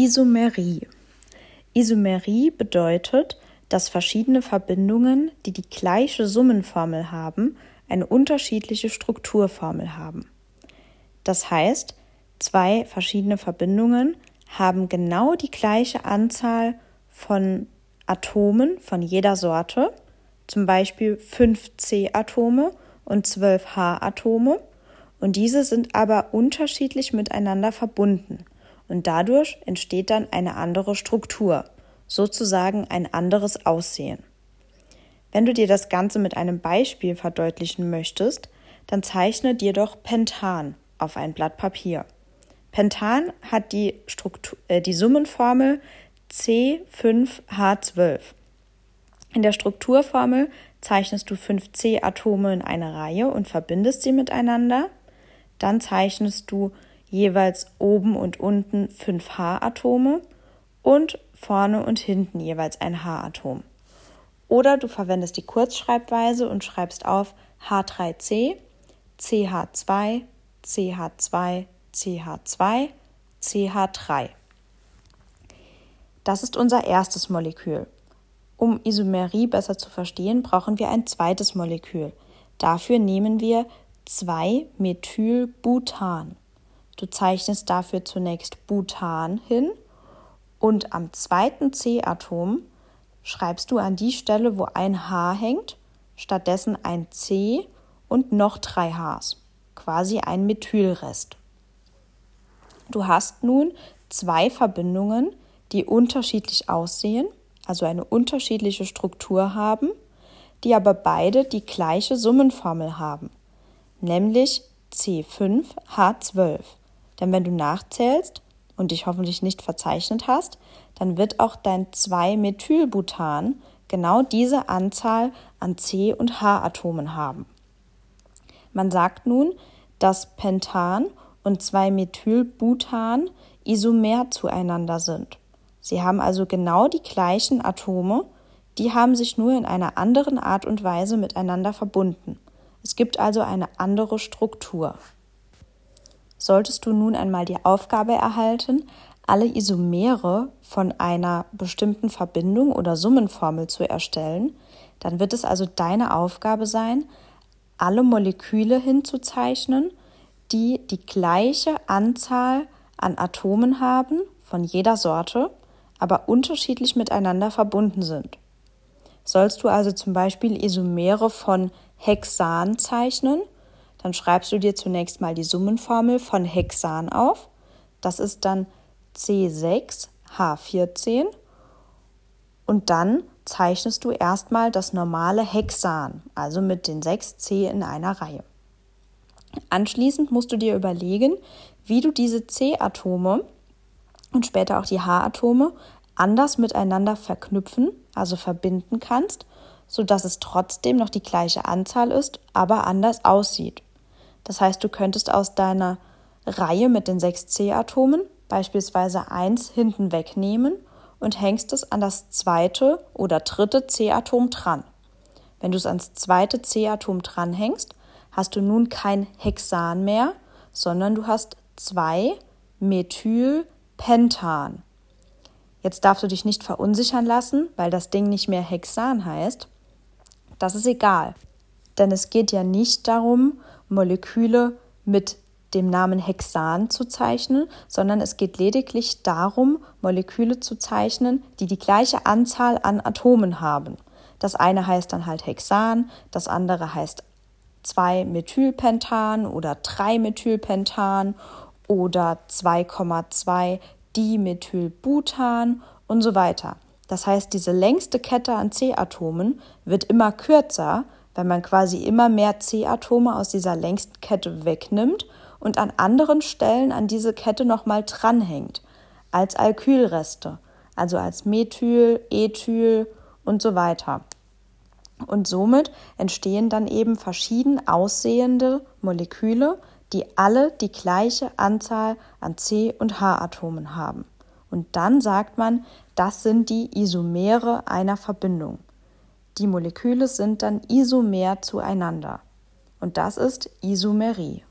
Isomerie. Isomerie bedeutet, dass verschiedene Verbindungen, die die gleiche Summenformel haben, eine unterschiedliche Strukturformel haben. Das heißt, zwei verschiedene Verbindungen haben genau die gleiche Anzahl von Atomen von jeder Sorte, zum Beispiel 5 C-Atome und 12 H-Atome, und diese sind aber unterschiedlich miteinander verbunden und dadurch entsteht dann eine andere Struktur, sozusagen ein anderes Aussehen. Wenn du dir das Ganze mit einem Beispiel verdeutlichen möchtest, dann zeichne dir doch Pentan auf ein Blatt Papier. Pentan hat die, Struktur, äh, die Summenformel C5H12. In der Strukturformel zeichnest du 5 C-Atome in eine Reihe und verbindest sie miteinander. Dann zeichnest du jeweils oben und unten fünf H-Atome und vorne und hinten jeweils ein H-Atom. Oder du verwendest die Kurzschreibweise und schreibst auf H3C, CH2, CH2, CH2, CH3. Das ist unser erstes Molekül. Um Isomerie besser zu verstehen, brauchen wir ein zweites Molekül. Dafür nehmen wir 2-Methylbutan. Du zeichnest dafür zunächst Butan hin und am zweiten C-Atom schreibst du an die Stelle, wo ein H hängt, stattdessen ein C und noch drei Hs, quasi ein Methylrest. Du hast nun zwei Verbindungen, die unterschiedlich aussehen, also eine unterschiedliche Struktur haben, die aber beide die gleiche Summenformel haben, nämlich C5H12. Denn wenn du nachzählst und dich hoffentlich nicht verzeichnet hast, dann wird auch dein 2-Methylbutan genau diese Anzahl an C- und H-Atomen haben. Man sagt nun, dass Pentan und 2-Methylbutan isomer zueinander sind. Sie haben also genau die gleichen Atome, die haben sich nur in einer anderen Art und Weise miteinander verbunden. Es gibt also eine andere Struktur. Solltest du nun einmal die Aufgabe erhalten, alle Isomere von einer bestimmten Verbindung oder Summenformel zu erstellen, dann wird es also deine Aufgabe sein, alle Moleküle hinzuzeichnen, die die gleiche Anzahl an Atomen haben von jeder Sorte, aber unterschiedlich miteinander verbunden sind. Sollst du also zum Beispiel Isomere von Hexan zeichnen, dann schreibst du dir zunächst mal die Summenformel von Hexan auf. Das ist dann C6H14 und dann zeichnest du erstmal das normale Hexan, also mit den 6 C in einer Reihe. Anschließend musst du dir überlegen, wie du diese C-Atome und später auch die H-Atome anders miteinander verknüpfen, also verbinden kannst, sodass es trotzdem noch die gleiche Anzahl ist, aber anders aussieht. Das heißt, du könntest aus deiner Reihe mit den sechs C-Atomen beispielsweise eins hinten wegnehmen und hängst es an das zweite oder dritte C-Atom dran. Wenn du es ans zweite C-Atom dranhängst, hast du nun kein Hexan mehr, sondern du hast zwei Methylpentan. Jetzt darfst du dich nicht verunsichern lassen, weil das Ding nicht mehr Hexan heißt. Das ist egal. Denn es geht ja nicht darum, Moleküle mit dem Namen Hexan zu zeichnen, sondern es geht lediglich darum, Moleküle zu zeichnen, die die gleiche Anzahl an Atomen haben. Das eine heißt dann halt Hexan, das andere heißt 2-Methylpentan oder 3-Methylpentan oder 2,2 Dimethylbutan und so weiter. Das heißt, diese längste Kette an C-Atomen wird immer kürzer, wenn man quasi immer mehr C-Atome aus dieser längsten Kette wegnimmt und an anderen Stellen an diese Kette nochmal dranhängt, als Alkylreste, also als Methyl, Ethyl und so weiter. Und somit entstehen dann eben verschieden aussehende Moleküle, die alle die gleiche Anzahl an C- und H-Atomen haben. Und dann sagt man, das sind die Isomere einer Verbindung. Die Moleküle sind dann isomer zueinander. Und das ist Isomerie.